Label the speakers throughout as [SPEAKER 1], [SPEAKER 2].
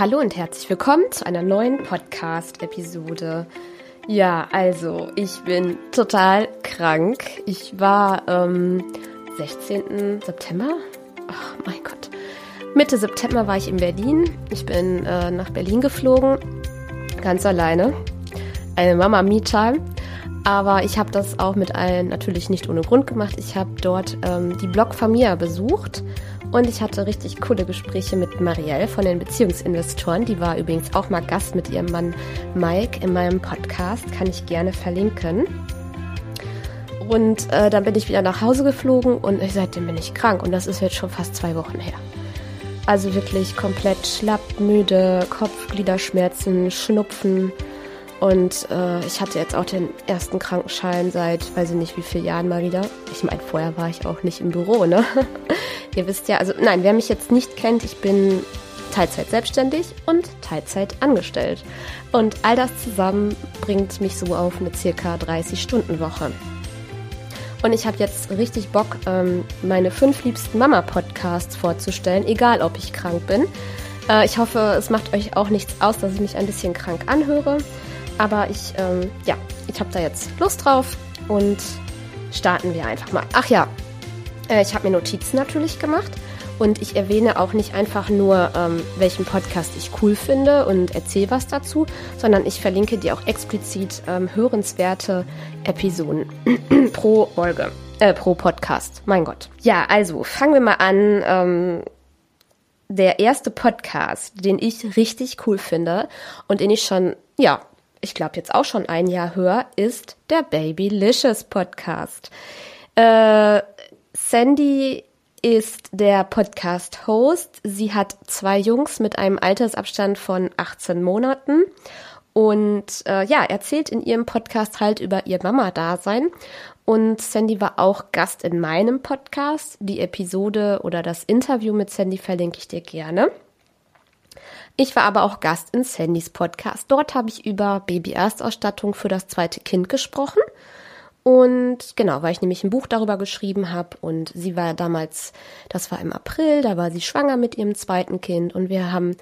[SPEAKER 1] Hallo und herzlich willkommen zu einer neuen Podcast-Episode. Ja, also ich bin total krank. Ich war ähm, 16. September. Ach mein Gott. Mitte September war ich in Berlin. Ich bin äh, nach Berlin geflogen, ganz alleine. Eine Mama Me-Time. Aber ich habe das auch mit allen natürlich nicht ohne Grund gemacht. Ich habe dort ähm, die Blog Familia besucht und ich hatte richtig coole Gespräche mit Marielle von den Beziehungsinvestoren. Die war übrigens auch mal Gast mit ihrem Mann Mike in meinem Podcast. Kann ich gerne verlinken. Und äh, dann bin ich wieder nach Hause geflogen und seitdem bin ich krank. Und das ist jetzt schon fast zwei Wochen her. Also wirklich komplett schlapp, müde, Kopfgliederschmerzen, Schnupfen. Und äh, ich hatte jetzt auch den ersten Krankenschein seit, weiß ich nicht wie vielen Jahren mal wieder. Ich meine, vorher war ich auch nicht im Büro, ne? Ihr wisst ja, also nein, wer mich jetzt nicht kennt, ich bin Teilzeit selbstständig und Teilzeit angestellt. Und all das zusammen bringt mich so auf eine circa 30-Stunden-Woche. Und ich habe jetzt richtig Bock, ähm, meine fünf liebsten Mama-Podcasts vorzustellen, egal ob ich krank bin. Äh, ich hoffe, es macht euch auch nichts aus, dass ich mich ein bisschen krank anhöre. Aber ich, ähm, ja, ich habe da jetzt Lust drauf und starten wir einfach mal. Ach ja, äh, ich habe mir Notizen natürlich gemacht und ich erwähne auch nicht einfach nur, ähm, welchen Podcast ich cool finde und erzähle was dazu, sondern ich verlinke dir auch explizit ähm, hörenswerte Episoden pro Folge, äh, pro Podcast. Mein Gott. Ja, also fangen wir mal an. Ähm, der erste Podcast, den ich richtig cool finde und den ich schon, ja, ich glaube jetzt auch schon ein Jahr höre, ist der Babylicious Podcast. Äh, Sandy ist der Podcast-Host. Sie hat zwei Jungs mit einem Altersabstand von 18 Monaten und äh, ja, erzählt in ihrem Podcast halt über ihr Mama-Dasein. Und Sandy war auch Gast in meinem Podcast. Die Episode oder das Interview mit Sandy verlinke ich dir gerne. Ich war aber auch Gast in Sandys Podcast. Dort habe ich über Baby-Erstausstattung für das zweite Kind gesprochen. Und genau, weil ich nämlich ein Buch darüber geschrieben habe und sie war damals, das war im April, da war sie schwanger mit ihrem zweiten Kind und wir haben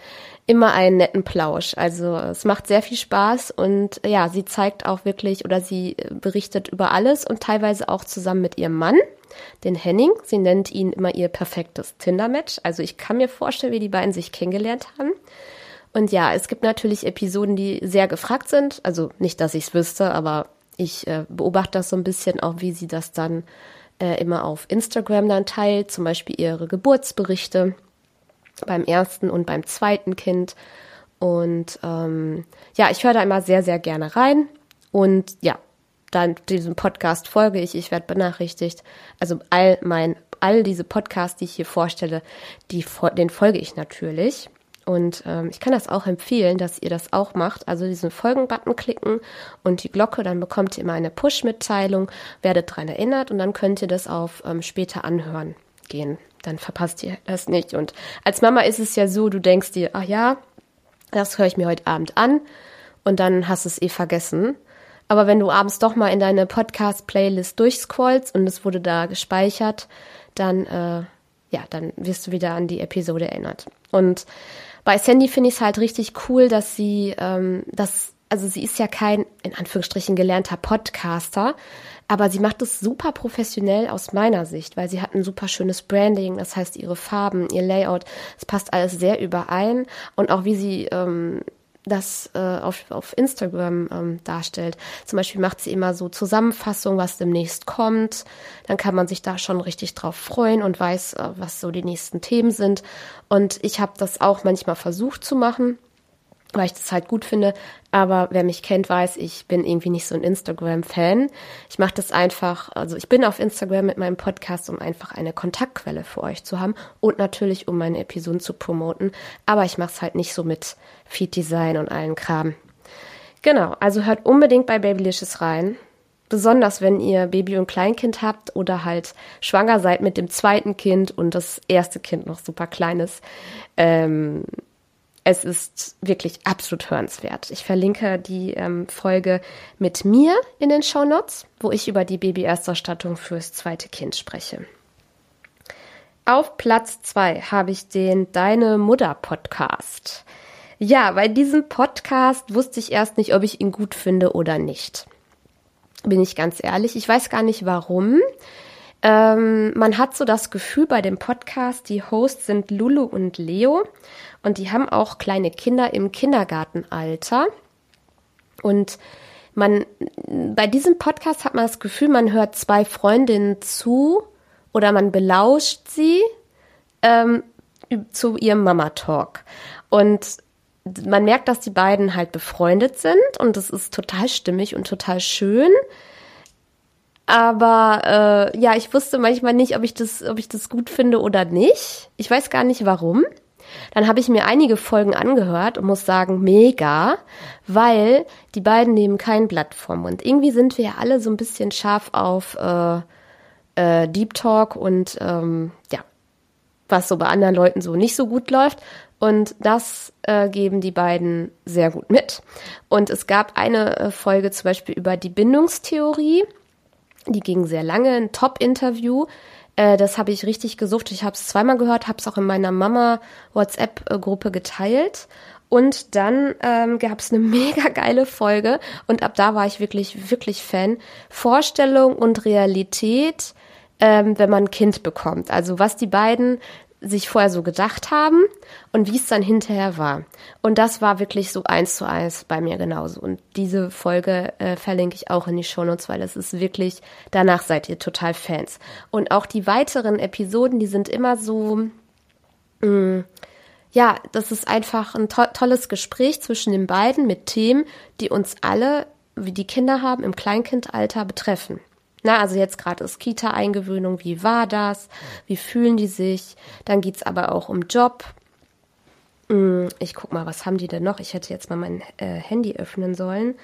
[SPEAKER 1] immer einen netten Plausch. Also es macht sehr viel Spaß und ja, sie zeigt auch wirklich oder sie berichtet über alles und teilweise auch zusammen mit ihrem Mann den Henning. Sie nennt ihn immer ihr perfektes Tinder-Match. Also ich kann mir vorstellen, wie die beiden sich kennengelernt haben. Und ja, es gibt natürlich Episoden, die sehr gefragt sind. Also nicht, dass ich es wüsste, aber ich äh, beobachte das so ein bisschen auch, wie sie das dann äh, immer auf Instagram dann teilt. Zum Beispiel ihre Geburtsberichte beim ersten und beim zweiten Kind. Und ähm, ja, ich höre da immer sehr, sehr gerne rein. Und ja, dann diesem Podcast folge ich, ich werde benachrichtigt. Also all mein, all diese Podcasts, die ich hier vorstelle, die, den folge ich natürlich. Und ähm, ich kann das auch empfehlen, dass ihr das auch macht. Also diesen Folgen-Button klicken und die Glocke, dann bekommt ihr immer eine Push-Mitteilung, werdet daran erinnert und dann könnt ihr das auf ähm, später anhören gehen. Dann verpasst ihr das nicht. Und als Mama ist es ja so, du denkst dir, ach ja, das höre ich mir heute Abend an und dann hast du es eh vergessen. Aber wenn du abends doch mal in deine Podcast-Playlist durchscrollst und es wurde da gespeichert, dann, äh, ja, dann wirst du wieder an die Episode erinnert. Und bei Sandy finde ich es halt richtig cool, dass sie, ähm, das, also sie ist ja kein, in Anführungsstrichen, gelernter Podcaster, aber sie macht es super professionell aus meiner Sicht, weil sie hat ein super schönes Branding, das heißt ihre Farben, ihr Layout, es passt alles sehr überein und auch wie sie ähm, das äh, auf, auf Instagram ähm, darstellt. Zum Beispiel macht sie immer so Zusammenfassungen, was demnächst kommt. Dann kann man sich da schon richtig drauf freuen und weiß, äh, was so die nächsten Themen sind. Und ich habe das auch manchmal versucht zu machen weil ich das halt gut finde. Aber wer mich kennt, weiß, ich bin irgendwie nicht so ein Instagram-Fan. Ich mache das einfach, also ich bin auf Instagram mit meinem Podcast, um einfach eine Kontaktquelle für euch zu haben und natürlich, um meine Episoden zu promoten. Aber ich mache es halt nicht so mit Feed-Design und allen Kram. Genau, also hört unbedingt bei Babylicious rein. Besonders wenn ihr Baby und Kleinkind habt oder halt schwanger seid mit dem zweiten Kind und das erste Kind noch super klein ist. Ähm, es ist wirklich absolut hörenswert. Ich verlinke die ähm, Folge mit mir in den Show Notes, wo ich über die Baby-Erstausstattung fürs zweite Kind spreche. Auf Platz zwei habe ich den Deine Mutter Podcast. Ja, bei diesem Podcast wusste ich erst nicht, ob ich ihn gut finde oder nicht. Bin ich ganz ehrlich. Ich weiß gar nicht warum. Ähm, man hat so das Gefühl bei dem Podcast, die Hosts sind Lulu und Leo und die haben auch kleine Kinder im Kindergartenalter. Und man, bei diesem Podcast hat man das Gefühl, man hört zwei Freundinnen zu oder man belauscht sie ähm, zu ihrem Mama-Talk. Und man merkt, dass die beiden halt befreundet sind und das ist total stimmig und total schön. Aber äh, ja, ich wusste manchmal nicht, ob ich das, ob ich das gut finde oder nicht. Ich weiß gar nicht warum. Dann habe ich mir einige Folgen angehört und muss sagen, mega, weil die beiden nehmen kein Blatt vom Mund. Irgendwie sind wir ja alle so ein bisschen scharf auf äh, äh, Deep Talk und ähm, ja, was so bei anderen Leuten so nicht so gut läuft. Und das äh, geben die beiden sehr gut mit. Und es gab eine äh, Folge zum Beispiel über die Bindungstheorie. Die ging sehr lange, ein Top-Interview. Äh, das habe ich richtig gesucht. Ich habe es zweimal gehört, habe es auch in meiner Mama WhatsApp-Gruppe geteilt. Und dann ähm, gab es eine mega geile Folge und ab da war ich wirklich, wirklich Fan. Vorstellung und Realität, ähm, wenn man ein Kind bekommt. Also was die beiden sich vorher so gedacht haben und wie es dann hinterher war. Und das war wirklich so eins zu eins bei mir genauso. Und diese Folge äh, verlinke ich auch in die Shownotes, weil es ist wirklich, danach seid ihr total Fans. Und auch die weiteren Episoden, die sind immer so, mh, mm, ja, das ist einfach ein to tolles Gespräch zwischen den beiden mit Themen, die uns alle, wie die Kinder haben, im Kleinkindalter betreffen. Na, also jetzt gerade ist Kita-Eingewöhnung, wie war das? Wie fühlen die sich? Dann geht's aber auch um Job. Hm, ich guck mal, was haben die denn noch? Ich hätte jetzt mal mein äh, Handy öffnen sollen.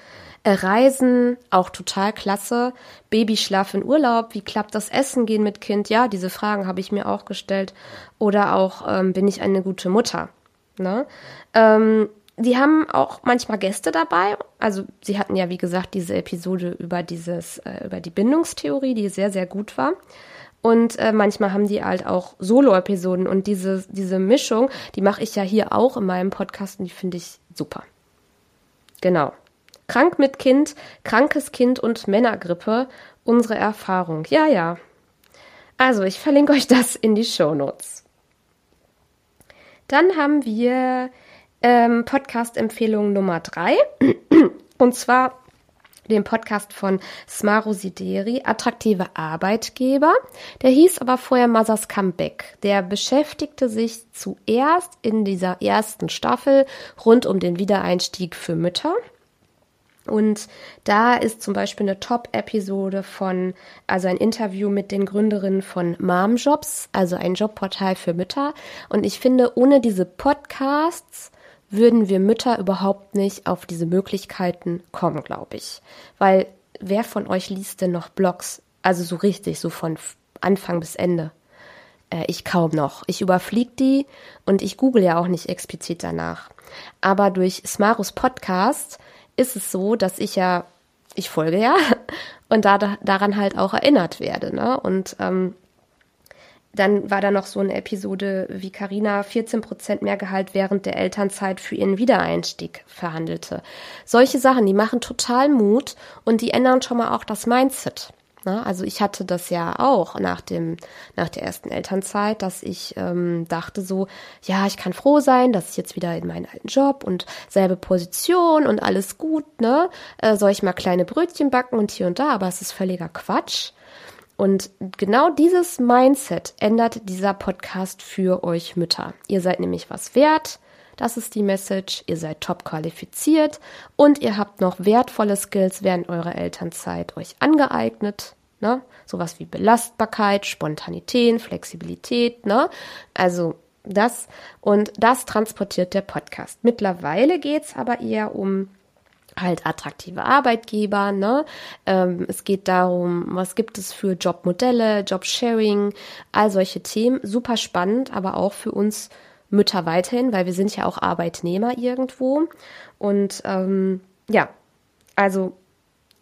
[SPEAKER 1] Äh, Reisen, auch total klasse. Babyschlaf in Urlaub, wie klappt das Essen gehen mit Kind? Ja, diese Fragen habe ich mir auch gestellt. Oder auch, ähm, bin ich eine gute Mutter? Ne? Ähm, die haben auch manchmal Gäste dabei. Also sie hatten ja, wie gesagt, diese Episode über dieses, äh, über die Bindungstheorie, die sehr, sehr gut war. Und äh, manchmal haben die halt auch Solo-Episoden und diese, diese Mischung, die mache ich ja hier auch in meinem Podcast und die finde ich super. Genau. Krank mit Kind, krankes Kind und Männergrippe, unsere Erfahrung. Ja, ja. Also, ich verlinke euch das in die Show Notes. Dann haben wir ähm, Podcast-Empfehlung Nummer drei. Und zwar den Podcast von Smaro Sideri, attraktive Arbeitgeber. Der hieß aber vorher Mothers Comeback. Der beschäftigte sich zuerst in dieser ersten Staffel rund um den Wiedereinstieg für Mütter. Und da ist zum Beispiel eine Top-Episode von, also ein Interview mit den Gründerinnen von Momjobs, also ein Jobportal für Mütter. Und ich finde, ohne diese Podcasts würden wir Mütter überhaupt nicht auf diese Möglichkeiten kommen, glaube ich. Weil wer von euch liest denn noch Blogs? Also so richtig, so von Anfang bis Ende. Äh, ich kaum noch. Ich überfliege die und ich google ja auch nicht explizit danach. Aber durch Smarus Podcast ist es so, dass ich ja, ich folge ja und da, daran halt auch erinnert werde. Ne? Und ähm, dann war da noch so eine Episode, wie Karina 14 Prozent mehr Gehalt während der Elternzeit für ihren Wiedereinstieg verhandelte. Solche Sachen, die machen total Mut und die ändern schon mal auch das Mindset. Also ich hatte das ja auch nach dem nach der ersten Elternzeit, dass ich ähm, dachte so, ja, ich kann froh sein, dass ich jetzt wieder in meinen alten Job und selbe Position und alles gut, ne? Äh, soll ich mal kleine Brötchen backen und hier und da, aber es ist völliger Quatsch. Und genau dieses Mindset ändert dieser Podcast für euch Mütter. Ihr seid nämlich was wert. Das ist die Message. Ihr seid top qualifiziert und ihr habt noch wertvolle Skills während eurer Elternzeit euch angeeignet. Ne? Sowas wie Belastbarkeit, Spontanität, Flexibilität. Ne? Also das und das transportiert der Podcast. Mittlerweile geht's aber eher um halt attraktive Arbeitgeber. Ne? Ähm, es geht darum, was gibt es für Jobmodelle, Jobsharing, all solche Themen. Super spannend, aber auch für uns Mütter weiterhin, weil wir sind ja auch Arbeitnehmer irgendwo. Und ähm, ja, also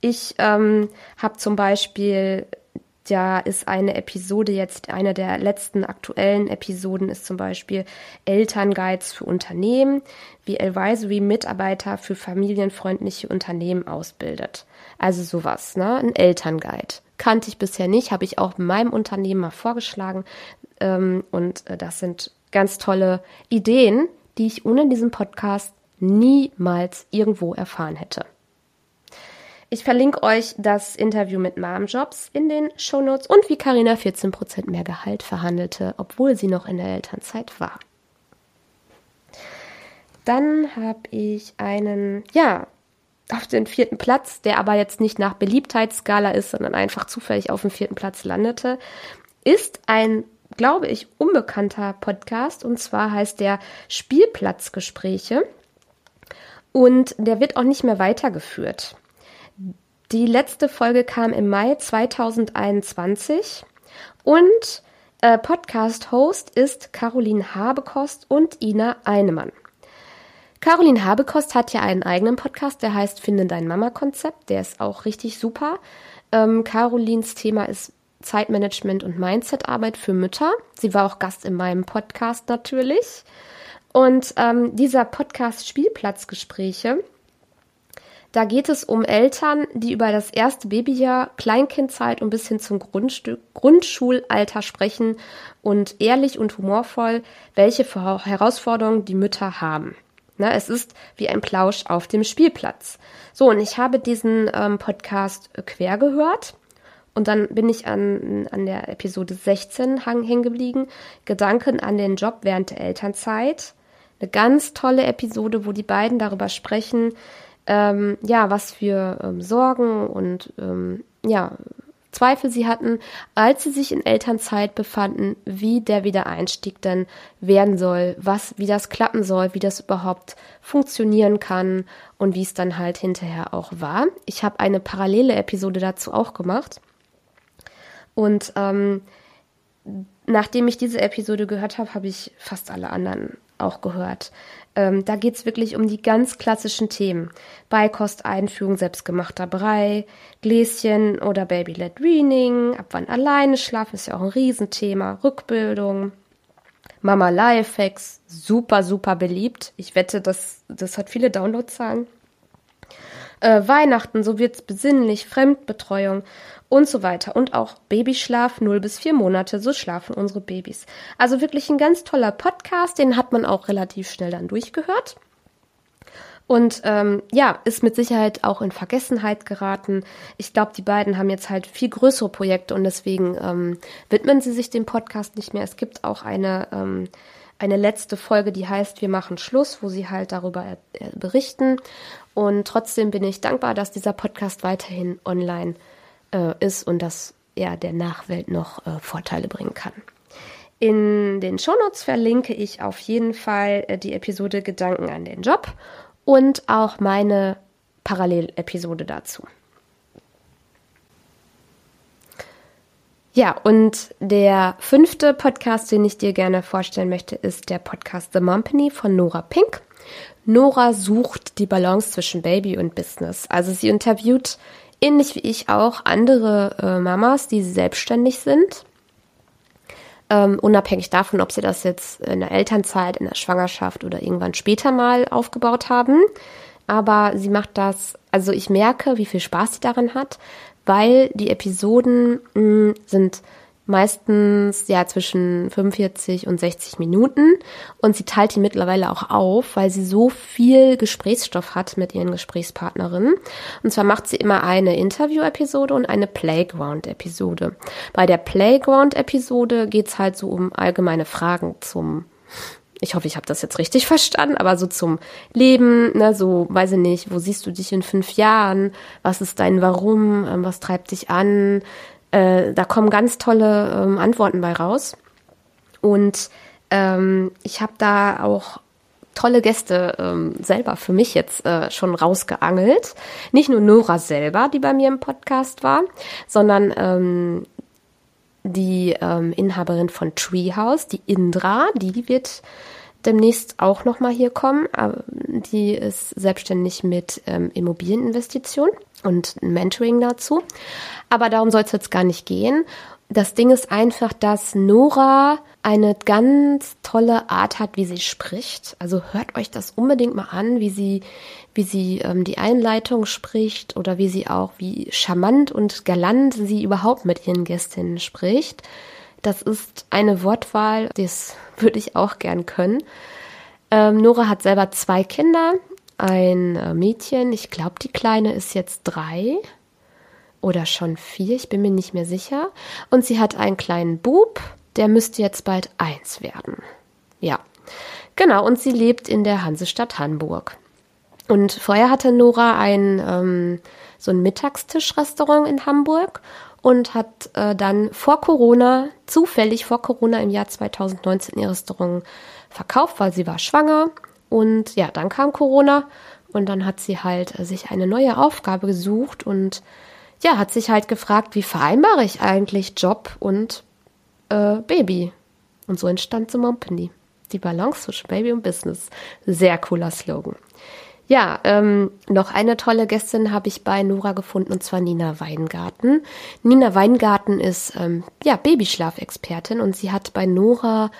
[SPEAKER 1] ich ähm, habe zum Beispiel Da ist eine Episode jetzt, eine der letzten aktuellen Episoden ist zum Beispiel Elternguides für Unternehmen, wie Advisory Mitarbeiter für familienfreundliche Unternehmen ausbildet. Also sowas, ne? Ein Elternguide. Kannte ich bisher nicht, habe ich auch in meinem Unternehmen mal vorgeschlagen. Ähm, und äh, das sind ganz tolle Ideen, die ich ohne diesen Podcast niemals irgendwo erfahren hätte. Ich verlinke euch das Interview mit Mom Jobs in den Shownotes und wie Karina 14% mehr Gehalt verhandelte, obwohl sie noch in der Elternzeit war. Dann habe ich einen, ja, auf den vierten Platz, der aber jetzt nicht nach Beliebtheitsskala ist, sondern einfach zufällig auf dem vierten Platz landete, ist ein, glaube ich, unbekannter Podcast und zwar heißt der Spielplatzgespräche und der wird auch nicht mehr weitergeführt. Die letzte Folge kam im Mai 2021 und äh, Podcast-Host ist Caroline Habekost und Ina Einemann. Caroline Habekost hat ja einen eigenen Podcast, der heißt Finde dein Mama-Konzept. Der ist auch richtig super. Ähm, Carolins Thema ist Zeitmanagement und Mindset-Arbeit für Mütter. Sie war auch Gast in meinem Podcast natürlich. Und ähm, dieser Podcast Spielplatzgespräche da geht es um Eltern, die über das erste Babyjahr, Kleinkindzeit und bis hin zum Grundstück, Grundschulalter sprechen und ehrlich und humorvoll, welche Herausforderungen die Mütter haben. Na, es ist wie ein Plausch auf dem Spielplatz. So, und ich habe diesen ähm, Podcast quer gehört. Und dann bin ich an, an der Episode 16 hängen geblieben. Gedanken an den Job während der Elternzeit. Eine ganz tolle Episode, wo die beiden darüber sprechen, ähm, ja, was für ähm, Sorgen und ähm, ja, Zweifel sie hatten, als sie sich in Elternzeit befanden, wie der Wiedereinstieg denn werden soll, was, wie das klappen soll, wie das überhaupt funktionieren kann und wie es dann halt hinterher auch war. Ich habe eine parallele Episode dazu auch gemacht. Und ähm, nachdem ich diese Episode gehört habe, habe ich fast alle anderen auch gehört. Ähm, da geht's wirklich um die ganz klassischen Themen. Beikosteinführung, selbstgemachter Brei, Gläschen oder Baby-led Weaning, ab wann alleine schlafen, ist ja auch ein Riesenthema, Rückbildung, Mama Lifehacks, super, super beliebt. Ich wette, das, das hat viele Downloadzahlen. Äh, Weihnachten, so wird's besinnlich, Fremdbetreuung und so weiter. Und auch Babyschlaf 0 bis 4 Monate, so schlafen unsere Babys. Also wirklich ein ganz toller Podcast, den hat man auch relativ schnell dann durchgehört. Und ähm, ja, ist mit Sicherheit auch in Vergessenheit geraten. Ich glaube, die beiden haben jetzt halt viel größere Projekte und deswegen ähm, widmen sie sich dem Podcast nicht mehr. Es gibt auch eine, ähm, eine letzte Folge, die heißt Wir machen Schluss, wo sie halt darüber äh, berichten. Und trotzdem bin ich dankbar, dass dieser Podcast weiterhin online äh, ist und dass er der Nachwelt noch äh, Vorteile bringen kann. In den Shownotes verlinke ich auf jeden Fall äh, die Episode Gedanken an den Job und auch meine Parallelepisode dazu. Ja, und der fünfte Podcast, den ich dir gerne vorstellen möchte, ist der Podcast The Mompany von Nora Pink. Nora sucht die Balance zwischen Baby und Business. Also sie interviewt ähnlich wie ich auch andere äh, Mamas, die selbstständig sind. Ähm, unabhängig davon, ob sie das jetzt in der Elternzeit, in der Schwangerschaft oder irgendwann später mal aufgebaut haben. Aber sie macht das, also ich merke, wie viel Spaß sie daran hat, weil die Episoden mh, mm, sind meistens ja zwischen 45 und 60 Minuten und sie teilt die mittlerweile auch auf, weil sie so viel Gesprächsstoff hat mit ihren Gesprächspartnerinnen. Und zwar macht sie immer eine Interview-Episode und eine Playground-Episode. Bei der Playground-Episode geht's halt so um allgemeine Fragen zum ich hoffe, ich habe das jetzt richtig verstanden, aber so zum Leben, ne, so, weiß ich nicht, wo siehst du dich in fünf Jahren? Was ist dein Warum? Ähm, was treibt dich an? Äh, da kommen ganz tolle ähm, Antworten bei raus. Und ähm, ich habe da auch tolle Gäste ähm, selber für mich jetzt äh, schon rausgeangelt. Nicht nur Nora selber, die bei mir im Podcast war, sondern ähm, die ähm, Inhaberin von Treehouse, die Indra, die wird demnächst auch noch mal hier kommen. die ist selbstständig mit ähm, Immobilieninvestition und Mentoring dazu. Aber darum soll es jetzt gar nicht gehen. Das Ding ist einfach, dass Nora eine ganz tolle Art hat, wie sie spricht. Also hört euch das unbedingt mal an, wie sie, wie sie ähm, die Einleitung spricht oder wie sie auch, wie charmant und galant sie überhaupt mit ihren Gästinnen spricht. Das ist eine Wortwahl, das würde ich auch gern können. Ähm, Nora hat selber zwei Kinder, ein äh, Mädchen, ich glaube, die Kleine ist jetzt drei oder schon vier, ich bin mir nicht mehr sicher. Und sie hat einen kleinen Bub, der müsste jetzt bald eins werden. Ja, genau. Und sie lebt in der Hansestadt Hamburg. Und vorher hatte Nora ein ähm, so ein Mittagstischrestaurant in Hamburg und hat äh, dann vor Corona, zufällig vor Corona im Jahr 2019 ihr Restaurant verkauft, weil sie war schwanger. Und ja, dann kam Corona und dann hat sie halt äh, sich eine neue Aufgabe gesucht und ja, hat sich halt gefragt, wie vereinbare ich eigentlich Job und äh, Baby? Und so entstand The Mompany. Die Balance zwischen Baby und Business. Sehr cooler Slogan. Ja, ähm, noch eine tolle Gästin habe ich bei Nora gefunden und zwar Nina Weingarten. Nina Weingarten ist ähm, ja Babyschlafexpertin und sie hat bei Nora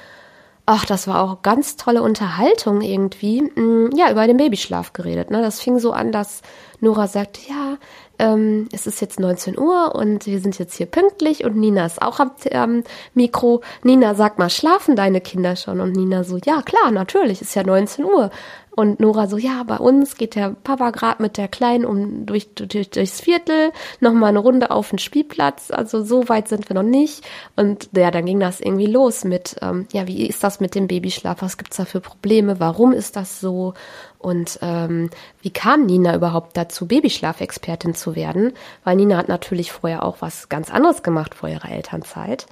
[SPEAKER 1] Ach, das war auch ganz tolle Unterhaltung irgendwie. Mm, ja, über den Babyschlaf geredet. Ne? Das fing so an, dass Nora sagte, ja, ähm, es ist jetzt 19 Uhr und wir sind jetzt hier pünktlich und Nina ist auch am ähm, Mikro. Nina, sag mal, schlafen deine Kinder schon? Und Nina so, ja, klar, natürlich, ist ja 19 Uhr. Und Nora so, ja, bei uns geht der Papa gerade mit der Kleinen um durch, durch durchs Viertel, nochmal eine Runde auf den Spielplatz. Also so weit sind wir noch nicht. Und ja, dann ging das irgendwie los mit, ähm, ja, wie ist das mit dem Babyschlaf? Was gibt's da für Probleme? Warum ist das so? Und ähm, wie kam Nina überhaupt dazu, Babyschlafexpertin zu werden? Weil Nina hat natürlich vorher auch was ganz anderes gemacht vor ihrer Elternzeit.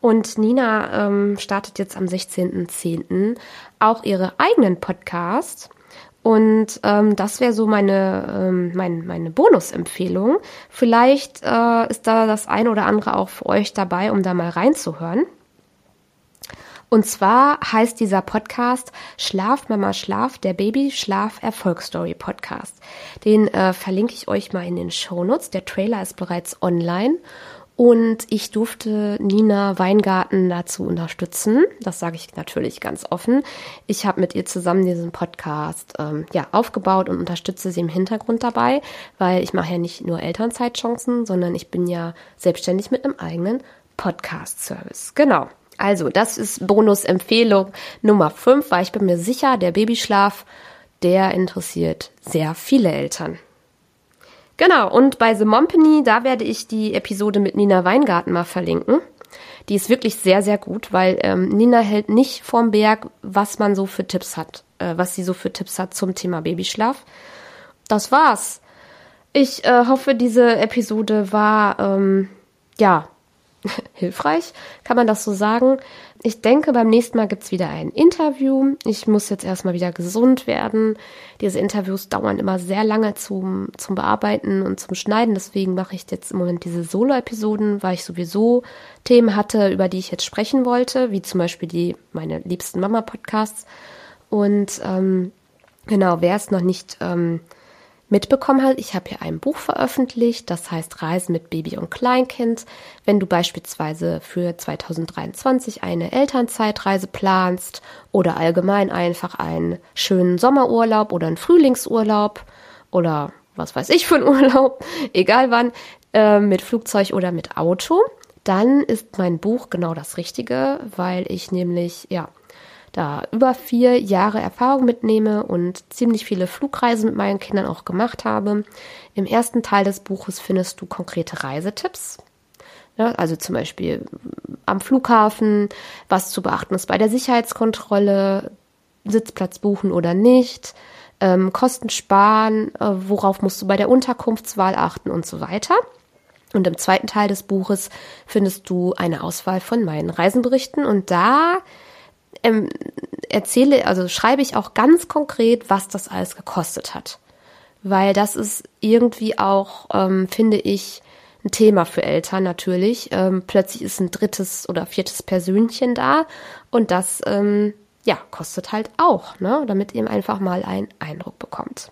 [SPEAKER 1] Und Nina ähm, startet jetzt am 16.10. auch ihre eigenen Podcasts. Und ähm, das wäre so meine, ähm, mein, meine Bonusempfehlung. Vielleicht äh, ist da das eine oder andere auch für euch dabei, um da mal reinzuhören. Und zwar heißt dieser Podcast Schlaf Mama Schlaf, der Baby Schlaf Erfolgsstory Podcast. Den äh, verlinke ich euch mal in den Shownotes. Der Trailer ist bereits online. Und ich durfte Nina Weingarten dazu unterstützen. Das sage ich natürlich ganz offen. Ich habe mit ihr zusammen diesen Podcast ähm, ja aufgebaut und unterstütze sie im Hintergrund dabei, weil ich mache ja nicht nur Elternzeitchancen, sondern ich bin ja selbstständig mit einem eigenen Podcast-Service. Genau. Also, das ist Bonus-Empfehlung Nummer 5, weil ich bin mir sicher, der Babyschlaf, der interessiert sehr viele Eltern. Genau, und bei The Mompany, da werde ich die Episode mit Nina Weingarten mal verlinken. Die ist wirklich sehr, sehr gut, weil ähm, Nina hält nicht vorm Berg, was man so für Tipps hat, äh, was sie so für Tipps hat zum Thema Babyschlaf. Das war's. Ich äh, hoffe, diese Episode war ähm, ja hilfreich, kann man das so sagen. Ich denke, beim nächsten Mal gibt's wieder ein Interview. Ich muss jetzt erstmal wieder gesund werden. Diese Interviews dauern immer sehr lange zum, zum Bearbeiten und zum Schneiden. Deswegen mache ich jetzt im Moment diese Solo-Episoden, weil ich sowieso Themen hatte, über die ich jetzt sprechen wollte, wie zum Beispiel die meine liebsten Mama-Podcasts. Und ähm, genau, wer es noch nicht ähm, mitbekommen hat, ich habe hier ein Buch veröffentlicht, das heißt Reisen mit Baby und Kleinkind. Wenn du beispielsweise für 2023 eine Elternzeitreise planst oder allgemein einfach einen schönen Sommerurlaub oder einen Frühlingsurlaub oder was weiß ich für einen Urlaub, egal wann, äh, mit Flugzeug oder mit Auto, dann ist mein Buch genau das Richtige, weil ich nämlich, ja, da über vier Jahre Erfahrung mitnehme und ziemlich viele Flugreisen mit meinen Kindern auch gemacht habe. Im ersten Teil des Buches findest du konkrete Reisetipps. Ja, also zum Beispiel am Flughafen, was zu beachten ist bei der Sicherheitskontrolle, Sitzplatz buchen oder nicht, ähm, Kosten sparen, äh, worauf musst du bei der Unterkunftswahl achten und so weiter. Und im zweiten Teil des Buches findest du eine Auswahl von meinen Reisenberichten und da ähm, erzähle, also schreibe ich auch ganz konkret, was das alles gekostet hat. Weil das ist irgendwie auch, ähm, finde ich, ein Thema für Eltern natürlich. Ähm, plötzlich ist ein drittes oder viertes Persönchen da und das, ähm, ja, kostet halt auch, ne? damit ihr einfach mal einen Eindruck bekommt.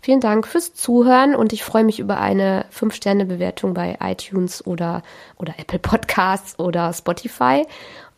[SPEAKER 1] Vielen Dank fürs Zuhören und ich freue mich über eine 5-Sterne-Bewertung bei iTunes oder, oder Apple Podcasts oder Spotify.